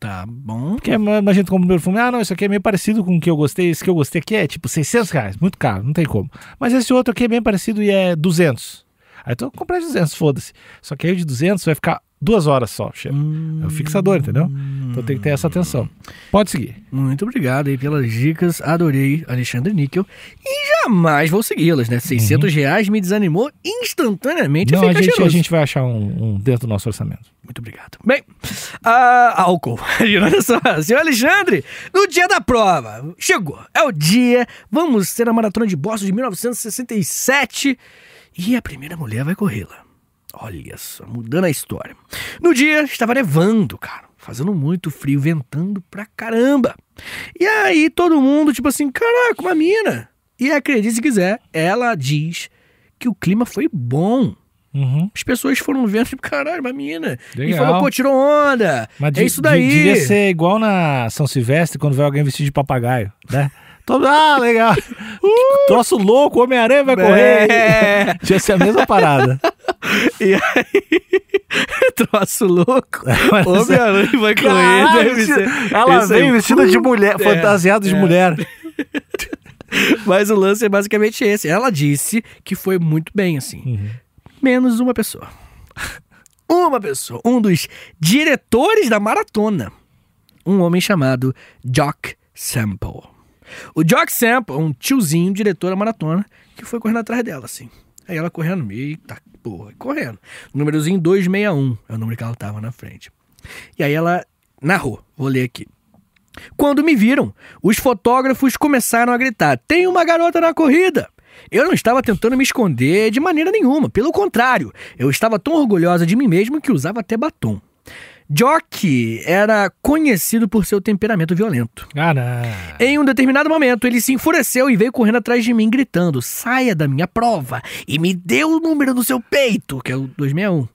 Tá bom. Porque a gente compra um perfume, ah, não, isso aqui é meio parecido com o que eu gostei, esse que eu gostei aqui é tipo 600 reais, muito caro, não tem como. Mas esse outro aqui é bem parecido e é 200. Aí tu compra de 200, foda-se. Só que aí o de 200 vai ficar duas horas só, cheiro. É o fixador, entendeu? Então tem que ter essa atenção. Pode seguir. Muito obrigado aí pelas dicas. Adorei, Alexandre Níquel. E jamais vou segui-las, né? 600 reais me desanimou instantaneamente. Uhum. Não, a gente, a gente vai achar um, um dentro do nosso orçamento. Muito obrigado. Bem, ah, álcool. Olha só, senhor Alexandre, no dia da prova, chegou. É o dia, vamos ter a maratona de Boston de 1967 e a primeira mulher vai corrê-la. Olha só, mudando a história. No dia, estava nevando, cara. Fazendo muito frio, ventando pra caramba. E aí, todo mundo, tipo assim, caraca, uma mina. E acredite se quiser, ela diz que o clima foi bom. Uhum. As pessoas foram vendo, tipo, caralho, uma mina. E Legal. falou, pô, tirou onda. Mas é isso daí. devia ser igual na São Silvestre quando vai alguém vestido de papagaio, né? Ah, legal. Troço louco, Homem-Aranha vai correr. É. Tinha ser a mesma parada. E aí, troço louco. Mas- Homem-Aranha vai correr. Ser- ela aí, vem vestida de mulher, É, fantasiada de é. mulher. Mas o lance é basicamente esse. Ela disse que foi muito bem, assim. Uhum. Menos uma pessoa. Uma pessoa. Um dos diretores da maratona. Um homem chamado Jock Sample. O Jock Sample é um tiozinho diretor da maratona que foi correndo atrás dela, assim. Aí ela correndo, eita porra, correndo. Númerozinho 261 é o número que ela tava na frente. E aí ela narrou, vou ler aqui. Quando me viram, os fotógrafos começaram a gritar: tem uma garota na corrida! Eu não estava tentando me esconder de maneira nenhuma, pelo contrário, eu estava tão orgulhosa de mim mesmo que usava até batom. Jock era conhecido por seu temperamento violento. Não. Em um determinado momento, ele se enfureceu e veio correndo atrás de mim, gritando: saia da minha prova e me dê o número no seu peito, que é o 261.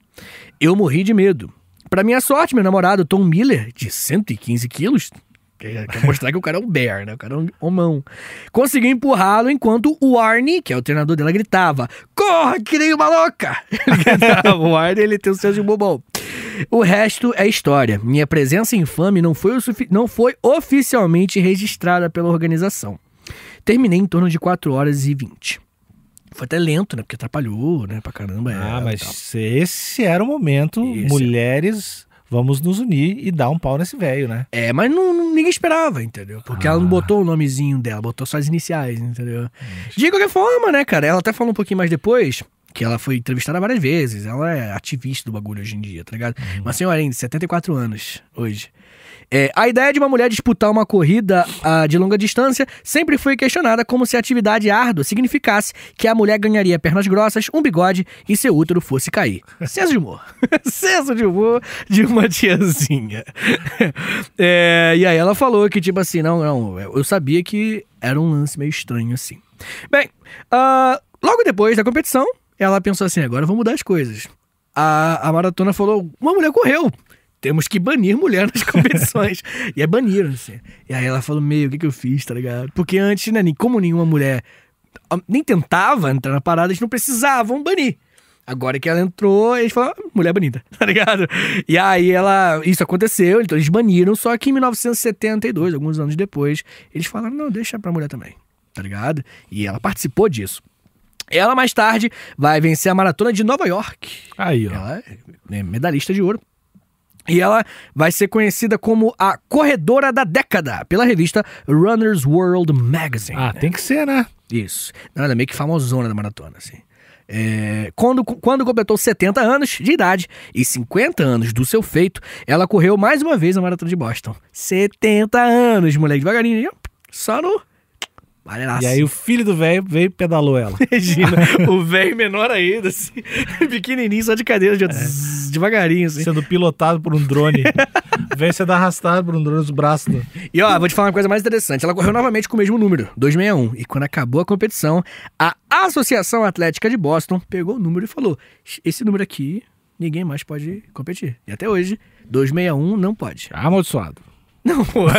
Eu morri de medo. Para minha sorte, meu namorado Tom Miller, de 115 quilos, quer, quer mostrar que o cara é um bear, né? O cara é um homão. Conseguiu empurrá-lo enquanto o Arnie, que é o treinador dela, gritava: Corra, que nem uma louca! Ele gritava, o Arnie ele tem o senso de bobão. O resto é história. Minha presença infame não foi, não foi oficialmente registrada pela organização. Terminei em torno de 4 horas e 20. Foi até lento, né? Porque atrapalhou, né? Pra caramba. Ah, é, mas esse era o momento. Esse. Mulheres, vamos nos unir e dar um pau nesse velho, né? É, mas não, não- ninguém esperava, entendeu? Porque ela não Ah. botou o nomezinho dela, botou só as iniciais, entendeu? De qualquer forma, né, cara? Ela até falou um pouquinho mais depois que ela foi entrevistada várias vezes. Ela é ativista do bagulho hoje em dia, tá ligado? Uma senhorinha de 74 anos hoje. É, a ideia de uma mulher disputar uma corrida ah, de longa distância sempre foi questionada como se a atividade árdua significasse que a mulher ganharia pernas grossas, um bigode e seu útero fosse cair. Senso de humor. Senso de humor de uma tiazinha. É, e aí ela falou que, tipo assim, não, não, eu sabia que era um lance meio estranho assim. Bem, ah, logo depois da competição, ela pensou assim: agora eu vou mudar as coisas. A, a maratona falou: uma mulher correu. Temos que banir mulher nas competições. e é baniram, assim. E aí ela falou: meio, o que, que eu fiz, tá ligado? Porque antes, né, como nenhuma mulher ah, nem tentava entrar na parada, eles não precisavam banir. Agora que ela entrou, eles falaram, "Ah, mulher bonita, tá ligado? E aí ela. Isso aconteceu, então eles baniram, só que em 1972, alguns anos depois, eles falaram, não, deixa pra mulher também, tá ligado? E ela participou disso. Ela mais tarde vai vencer a maratona de Nova York. Aí, ó. Ela é medalhista de ouro. E ela vai ser conhecida como a corredora da década pela revista Runner's World Magazine. Ah, tem que ser, né? Isso. Não, ela é meio que famosona da maratona, assim. É, quando, quando completou 70 anos de idade e 50 anos do seu feito, ela correu mais uma vez a maratona de Boston. 70 anos, moleque, devagarinho, só no. Valeraço. E aí o filho do velho veio e pedalou ela. Imagina, o velho menor ainda, assim, pequenininho, só de cadeira, de, zzz, devagarinho, assim. Sendo pilotado por um drone. Vem sendo arrastado por um drone nos braços. Do... E ó, vou te falar uma coisa mais interessante. Ela correu novamente com o mesmo número, 261. E quando acabou a competição, a Associação Atlética de Boston pegou o número e falou: esse número aqui, ninguém mais pode competir. E até hoje, 261 não pode. Amaldiçoado. Não, pô.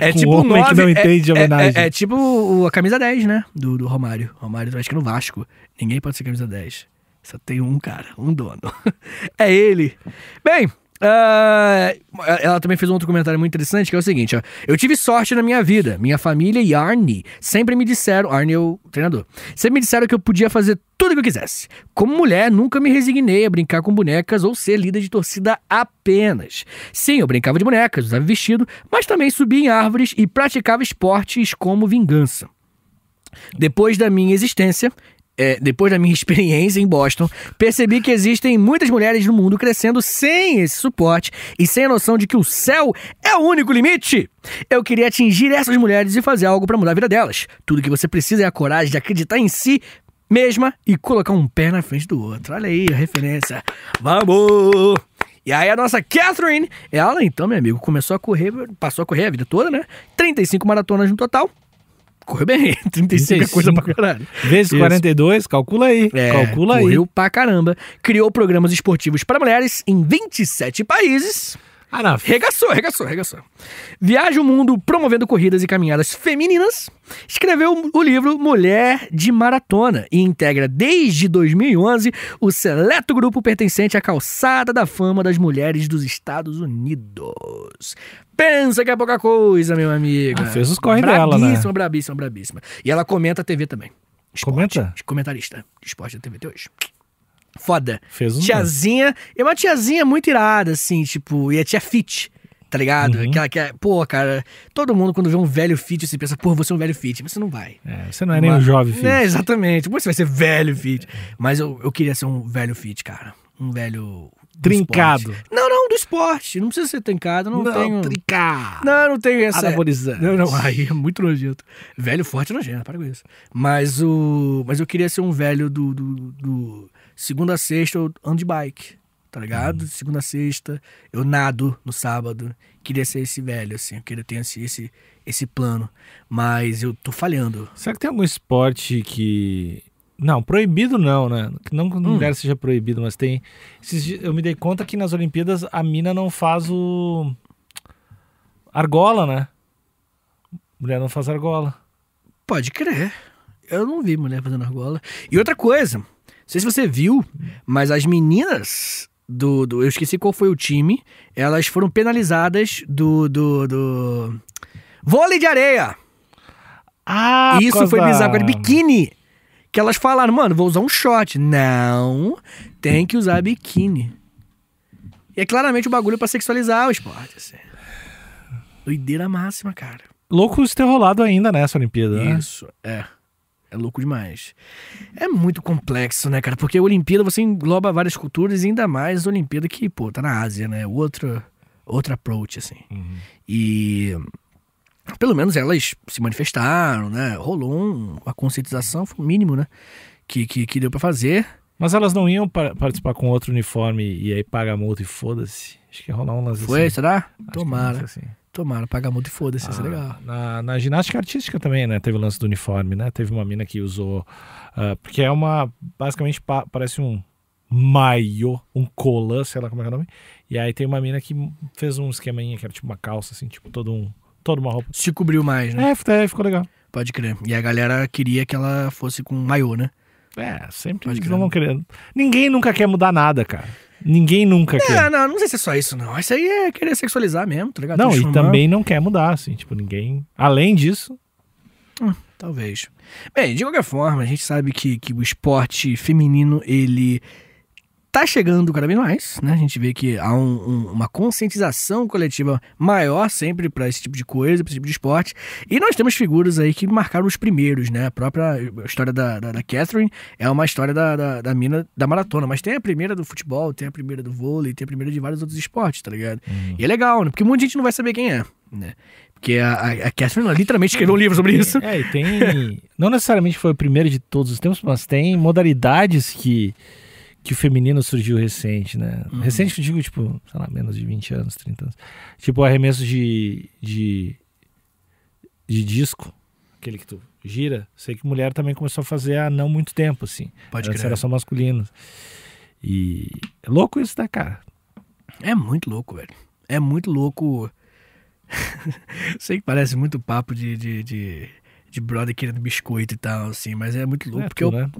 É, é tipo o homem que 9, não é- entende de é, homenagem. É, é tipo o- a camisa 10, né? Do, do Romário. Romário, acho que no Vasco. Ninguém pode ser camisa 10. Só tem um cara, um dono. é ele. Bem, ah, ela também fez um outro comentário muito interessante, que é o seguinte, ó. Eu tive sorte na minha vida. Minha família e Arnie sempre me disseram... Arnie é o treinador. Sempre me disseram que eu podia fazer tudo que eu quisesse. Como mulher, nunca me resignei a brincar com bonecas ou ser líder de torcida apenas. Sim, eu brincava de bonecas, usava vestido, mas também subia em árvores e praticava esportes como vingança. Depois da minha existência, é, depois da minha experiência em Boston, percebi que existem muitas mulheres no mundo crescendo sem esse suporte e sem a noção de que o céu é o único limite. Eu queria atingir essas mulheres e fazer algo para mudar a vida delas. Tudo que você precisa é a coragem de acreditar em si mesma e colocar um pé na frente do outro. Olha aí a referência. Vamos! E aí a nossa Catherine, ela então, meu amigo, começou a correr, passou a correr a vida toda, né? 35 maratonas no total. Correu bem, 35 é coisa pra caralho. Vezes Isso. 42, calcula aí. É, calcula aí. correu pra caramba. Criou programas esportivos para mulheres em 27 países. Ah, não. Regaçou, regaçou, regaçou. Viaja o mundo promovendo corridas e caminhadas femininas. Escreveu o livro Mulher de Maratona e integra desde 2011 o seleto grupo pertencente à Calçada da Fama das Mulheres dos Estados Unidos. Pensa que é pouca coisa, meu amigo. Ah, fez os corre dela, né? Brabíssima, brabíssima, brabíssima. E ela comenta a TV também. Esporte. Comenta? Comentarista de esporte da TV até hoje. Foda. Fez um. Tiazinha. É uma tiazinha muito irada, assim, tipo, e a tia Fit. Tá ligado? Uhum. Aquela que é. Pô, cara, todo mundo quando vê um velho fit, você pensa, pô, você é um velho fit, mas você não vai. É, você não é nem um jovem filho. É, exatamente. Como você vai ser velho fit? Mas eu, eu queria ser um velho fit, cara. Um velho. do Trincado. esporte. Não, não, do esporte. Não precisa ser trincado, não, tenho. trincar. Não, não tenho essa. Anabolizante. Não, não, aí é muito nojento. Velho forte nojento, para com isso. Mas o. Mas eu queria ser um velho do. do, do segunda a sexta eu ando de bike. Tá ligado? Segunda a sexta, eu nado no sábado. Queria ser esse velho, assim. Eu queria ter esse, esse, esse plano. Mas eu tô falhando. Será que tem algum esporte que. Não, proibido não, né? Não que um Hum. lugar seja proibido, mas tem. Eu me dei conta que nas Olimpíadas a mina não faz o. Argola, né? Mulher não faz argola. Pode crer. Eu não vi mulher fazendo argola. E outra coisa, não sei se você viu, mas as meninas do, do- Eu esqueci qual foi o time. Elas foram penalizadas do. do, do... Vôlei de areia! Ah, Isso foi da- bizarro. Agora, biquíni! Que elas falaram, mano, vou usar um short. Não, tem que usar biquíni. E é claramente o bagulho pra sexualizar o esporte, assim. Doideira máxima, cara. Louco isso ter rolado ainda nessa Olimpíada, né? Isso, é. É louco demais. É muito complexo, né, cara? Porque a Olimpíada você engloba várias culturas e ainda mais a Olimpíada que, pô, tá na Ásia, né? Outro, outro approach, assim. Uhum. E pelo menos elas se manifestaram, né? Rolou um- uma conscientização, foi o mínimo, né? Que, que, que deu pra fazer. Mas elas não iam pa- participar com outro uniforme e aí paga multa e foda-se. Acho que ia rolar um lance Foi, assim. será? Acho Tomara, assim. tomara. Paga multa e foda-se, isso é Ah, legal. Na, na ginástica artística também, né? Teve o lance do uniforme, né? Teve uma mina que usou. ah, porque é uma. Basicamente pa- parece um maiô, um colã, sei lá como é é o nome. E aí tem uma mina que fez um esqueminha que era tipo uma calça, assim, tipo todo um. Toda uma roupa. Se cobriu mais, né? É, ficou- ficou legal. Pode crer. E a galera queria que ela fosse com maiô, né? É, sempre Pode eles crer. não vão querendo. Ninguém nunca quer mudar nada, cara. Ninguém nunca É, quer. não, não sei se é só isso, não. Isso aí é querer sexualizar mesmo, tá ligado? Não, e também não quer mudar, assim, tipo, ninguém. Além disso, Talvez. Bem, de qualquer forma, a gente sabe que, que o esporte feminino, ele tá chegando cada vez mais, né? A gente vê que há um- um- uma conscientização coletiva maior sempre para esse tipo de coisa, para esse tipo de esporte. E nós temos figuras aí que marcaram os primeiros, né? A própria história da, da, da Catherine é uma história da, da, da mina da maratona, mas tem a primeira do futebol, tem a primeira do vôlei, tem a primeira de vários outros esportes, tá ligado? E é legal, né? Porque muita gente não vai saber quem é, né? Porque a, a, a Catherine literalmente escreveu um livro sobre isso. É, e tem. não necessariamente foi o primeiro de todos os tempos, mas tem modalidades que, que o feminino surgiu recente, né? Uhum. Recente eu digo, tipo, sei lá, menos de 20 anos, 30 anos. Tipo, arremesso de. de, de disco, aquele que tu gira. Sei que mulher também começou a fazer há não muito tempo, assim. Pode Antes crer. era só masculino. E é louco isso, né, cara? É muito louco, velho. É muito louco. Sei que parece muito papo de, de, de, de brother querendo biscoito e tal, assim, mas é muito louco. é porque tu, eu. né?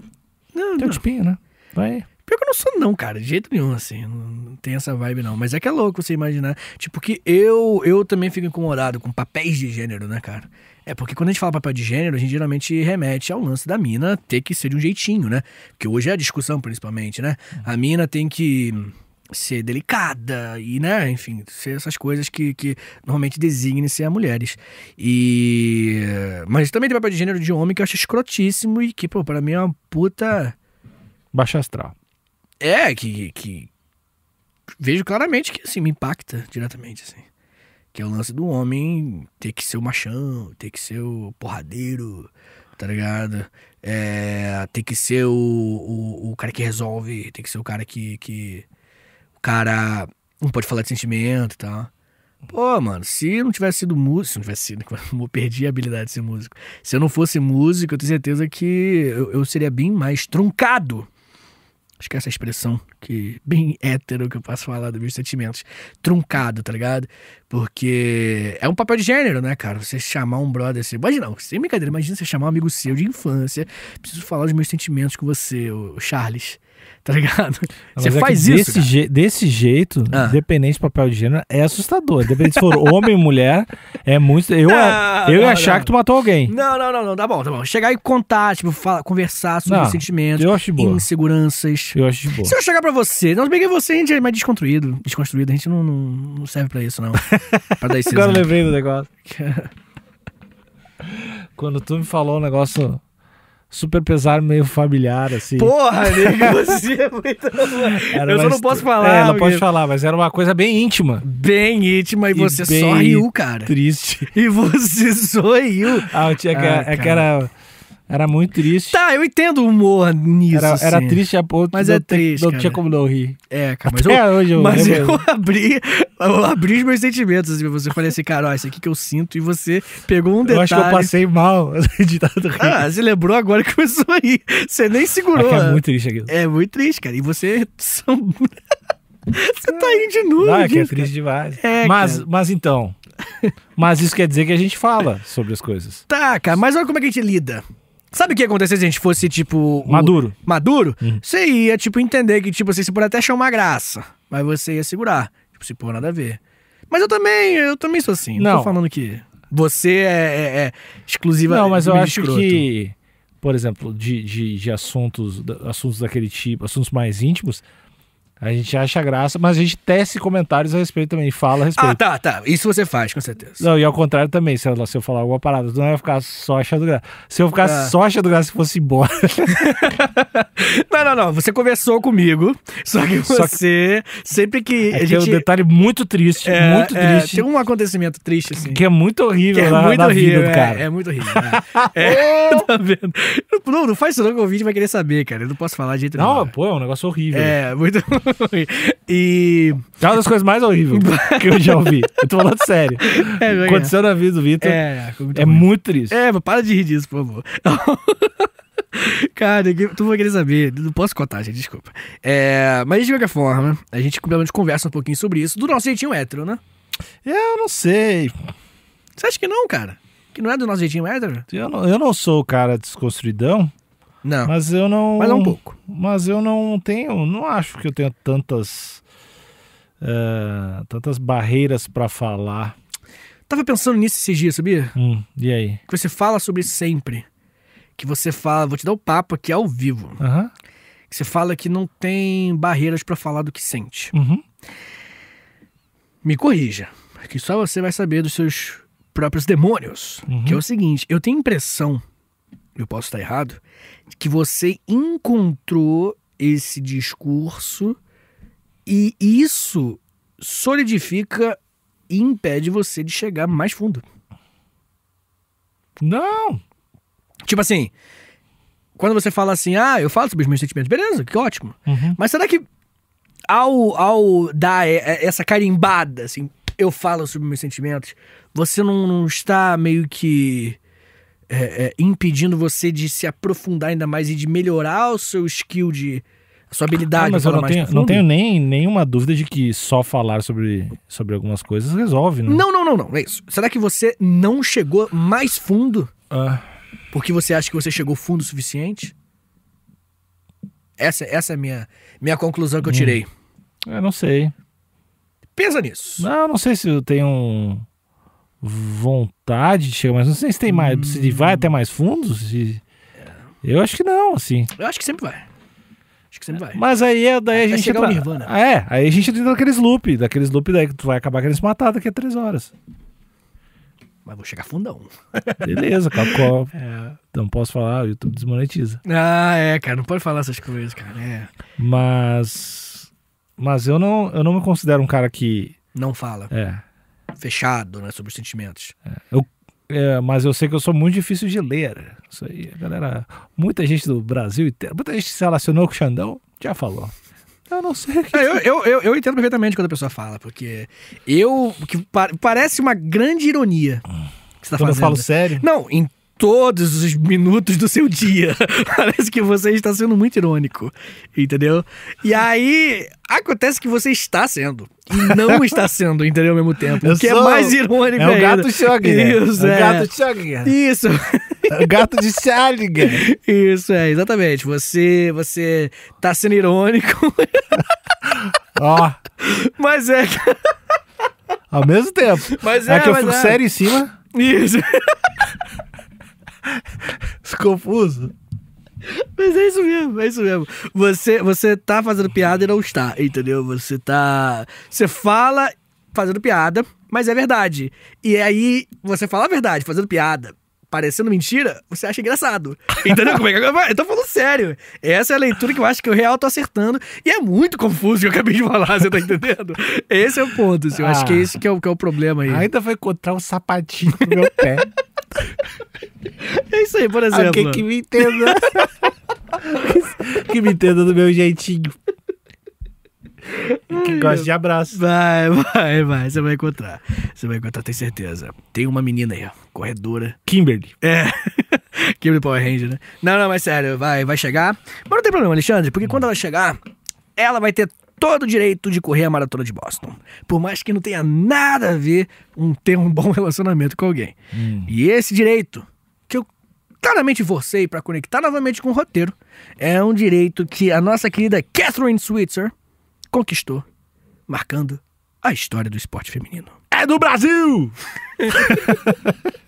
Não, Teu não. tipinho, né? Vai. Pior que eu não sou, não, cara, de jeito nenhum, assim. Não, tem essa vibe, não. Mas é que é louco você imaginar. Tipo, que eu, eu também fico incomodado com papéis de gênero, né, cara? É porque quando a gente fala papel de gênero, a gente geralmente remete ao lance da mina ter que ser de um jeitinho, né? Porque hoje é a discussão, principalmente, né? A mina tem que ser delicada e, né, enfim, ser essas coisas que, que normalmente designem ser a mulheres. E. Mas também tem papel de gênero de homem que eu acho escrotíssimo e que, pô, pra mim é uma puta. Baixa astral. É, que, que vejo claramente que assim, me impacta diretamente, assim. Que é o lance do homem ter que ser o machão, ter que ser o porradeiro, tá ligado? É, ter que ser o, o, o cara que resolve, ter que ser o cara que, que. O cara não pode falar de sentimento e tal. Pô, mano, se não tivesse sido músico, se não tivesse sido, eu perdi a habilidade de ser músico. Se eu não fosse músico, eu tenho certeza que eu, eu seria bem mais truncado Essa é a expressão que bem hétero que eu posso falar dos meus sentimentos. Truncado, tá ligado? Porque é um papel de gênero, né, cara? Você chamar um brother assim. Imagina, não, sem brincadeira, imagina você chamar um amigo seu de infância. Preciso falar dos meus sentimentos com você, o Charles. Tá ligado? Mas Você é faz isso. Desse, je- desse jeito, Ah. independente do papel de gênero, é assustador. Independente se for homem ou mulher, é muito. Eu, Não, eu ia não, achar não. que tu matou alguém. Não, não, não, não, tá bom, tá bom. Chegar e contar, tipo, fala, conversar sobre os sentimentos, eu acho boa. inseguranças. Eu acho de boa. Se eu chegar pra você, não, se bem que você a gente é mais desconstruído, desconstruído, a gente não, não, serve pra isso, não. pra dar esse Agora eu lembrei do negócio. Quando tu me falou um negócio super pesado, meio familiar, assim. Porra, nego, você é muito. Era eu só não posso falar. É, não falar, mas era uma coisa bem íntima. Bem íntima e E você só riu, cara. Triste. E você só riu. Ah, tinha que, Ah, é que era, era muito triste. Tá, eu entendo o humor nisso. era, era assim. triste a ponto Mas é triste, Não cara. tinha como não rir. É, cara, mas Até eu, hoje eu mas eu abri, eu abri os meus sentimentos assim pra você. Eu falei assim, cara, ó, isso aqui que eu sinto. E você pegou um detalhe. Eu acho que eu passei mal de tanto rir. Ah, você lembrou agora que começou a rir. Você nem É segurou. que é né? muito triste aquilo. É muito triste, cara. E você. você tá indo de novo. Ah, é que é triste demais. É, mas, cara. mas então. Mas isso quer dizer que a gente fala sobre as coisas. Tá, cara, mas olha como é que a gente lida. Sabe o que ia acontecer se a gente fosse, tipo. o- Maduro. Maduro? Uhum. Você ia, tipo, entender que, tipo, assim, você pode até achar uma graça. Mas você ia segurar. Tipo, se pô, nada a ver. Mas eu também, eu também sou assim. Não, Não. tô falando que você é, é- é exclusiva. Não, mas eu acho escroto. que, por exemplo, de, de, de assuntos, assuntos daquele tipo, assuntos mais íntimos, a gente acha graça, mas a gente tece comentários a respeito também, fala a respeito. Ah, tá, tá. Isso você faz, com certeza. Não, e ao contrário também, se eu, se eu falar alguma parada, tu não vai ficar só achando graça. Se eu ficasse Ah. só achando graça e fosse embora, Não, não, não. Você conversou comigo. Só que Só que- você, sempre que é a que tem um gente. detalhe muito triste, é, muito é, triste, tem um acontecimento triste, assim. que é muito horrível Que é na, muito na horrível, vida do é, cara. é muito horrível. É, É, tá vendo? Não, não faz isso não que o ouvinte vai querer saber, cara. Eu não posso falar de jeito Não, nenhum. pô, é um negócio horrível. É, muito. E. É uma das coisas mais horríveis que eu já ouvi. Eu tô falando sério. É, é. Aconteceu na vida do Vitor. É, É, muito ruim. muito triste. É, mas para de rir disso, por favor. Cara, tu vai querer saber. Não posso contar, gente, desculpa. É, mas de qualquer forma, a gente menos conversa um pouquinho sobre isso, do nosso jeitinho hétero, né? Eu não sei. Você acha que não, cara? Que não é do nosso jeitinho hétero? Eu não, eu não sou o cara desconstruidão, Não. Mas, mas eu não. é um pouco. Mas eu não tenho. Não acho que eu tenha tantas. eh, tantas barreiras pra falar. Tava pensando nisso esses dias, sabia? Hum, e aí? Que você fala sobre sempre. Que você fala, vou te dar o papo aqui ao vivo. Que você fala que não tem barreiras pra falar do que sente. Uhum. Me corrija, que só você vai saber dos seus próprios demônios. Uhum. Que é o seguinte, eu tenho impressão, eu posso estar errado, que você encontrou esse discurso e isso solidifica e impede você de chegar mais fundo. Não. Tipo assim, quando você fala assim, ah, eu falo sobre os meus sentimentos, beleza, que ótimo. Uhum. Mas será que ao, ao dar essa carimbada, assim, eu falo sobre meus sentimentos, você não, não está meio que é, é, impedindo você de se aprofundar ainda mais e de melhorar o seu skill de. a sua habilidade Ah, mas eu não tenho, não tenho nem, nenhuma dúvida de que só falar sobre, sobre algumas coisas resolve, né? Não, não, não, não, é isso. Será que você não chegou mais fundo Ah, porque você acha que você chegou fundo o suficiente? Essa, essa é a minha, minha conclusão Hum. que eu tirei. eu não sei. Pensa nisso. Não, eu não sei se eu tenho vontade de chegar mais. Não sei se tem mais. Se vai até mais fundo. Se... Eu acho que não, assim. Eu acho que sempre vai. Acho que sempre vai. Mas aí, é, daí a Até gente entra... Nirvana. Ah, É, aí a gente entra naqueles loop, daqueles loop daí que tu vai acabar querendo se matar daqui a três horas. Mas vou chegar fundão. Beleza, Capcom. É. Não posso falar, o YouTube desmonetiza. Ah, é, cara. Não pode falar essas coisas, cara. É. Mas. Mas eu não, eu não me considero um cara que. Não fala. É. Fechado, né? Sobre os sentimentos. É, mas eu sei que eu sou muito difícil de ler. Isso aí, galera. Muita gente do Brasil inteiro, muita gente que se relacionou com o Xandão já falou. Eu não sei. É, eu, eu, eu, eu entendo perfeitamente quando a pessoa fala, porque eu. que pa- parece uma grande ironia que você tá Quando eu fazendo. falo sério. Não, em- todos os minutos do seu dia. Parece que você está sendo muito irônico, entendeu? E aí acontece que você está sendo e não está sendo, entendeu? Ao mesmo tempo. Eu o que sou- é mais irônico É o ainda. gato Schrödinger. Isso, é. é. O gato Schrödinger. Isso. O gato de Schrödinger. Isso, é, exatamente. Você, você tá sendo irônico, Ó, mas é. ao mesmo tempo. Mas é, é, que eu fico é. sério em cima, Isso. Confuso. Mas é isso mesmo, é isso mesmo. Você, você tá fazendo piada e não está, entendeu? Você tá. Você fala fazendo piada, mas é verdade. E aí, você fala a verdade fazendo piada. Parecendo mentira, você acha engraçado. Entendeu como é que eu Eu tô falando sério. Essa é a leitura que eu acho que eu real tô acertando. E é muito confuso o que eu acabei de falar, você tá entendendo? Esse é o ponto, assim, eu acho que Ah. esse que é o, que é o problema aí. Ainda vai encontrar um sapatinho no meu pé. É isso aí, por exemplo. Alguém que me entenda. que me entenda do meu jeitinho. Que gosta de abraço. Vai, vai, vai. Você vai encontrar. Você vai encontrar, tenho certeza. Tem uma menina aí, ó, corredora. Kimberly. É. Kimberly Power Ranger, né? Não, não, mas sério, vai, vai chegar. Mas não tem problema, Alexandre, porque quando ela chegar, ela vai ter todo o direito de correr a maratona de Boston. Por mais que não tenha nada a ver com ter um bom relacionamento com alguém. E esse direito, que eu claramente forcei pra conectar novamente com o roteiro, é um direito que a nossa querida Catherine Switzer conquistou, marcando a história do esporte feminino. É do Brasil!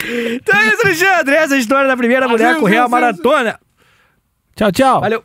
Então é isso, Alexandre. Essa é a história da primeira mulher a correr a maratona. Tchau, tchau. Valeu.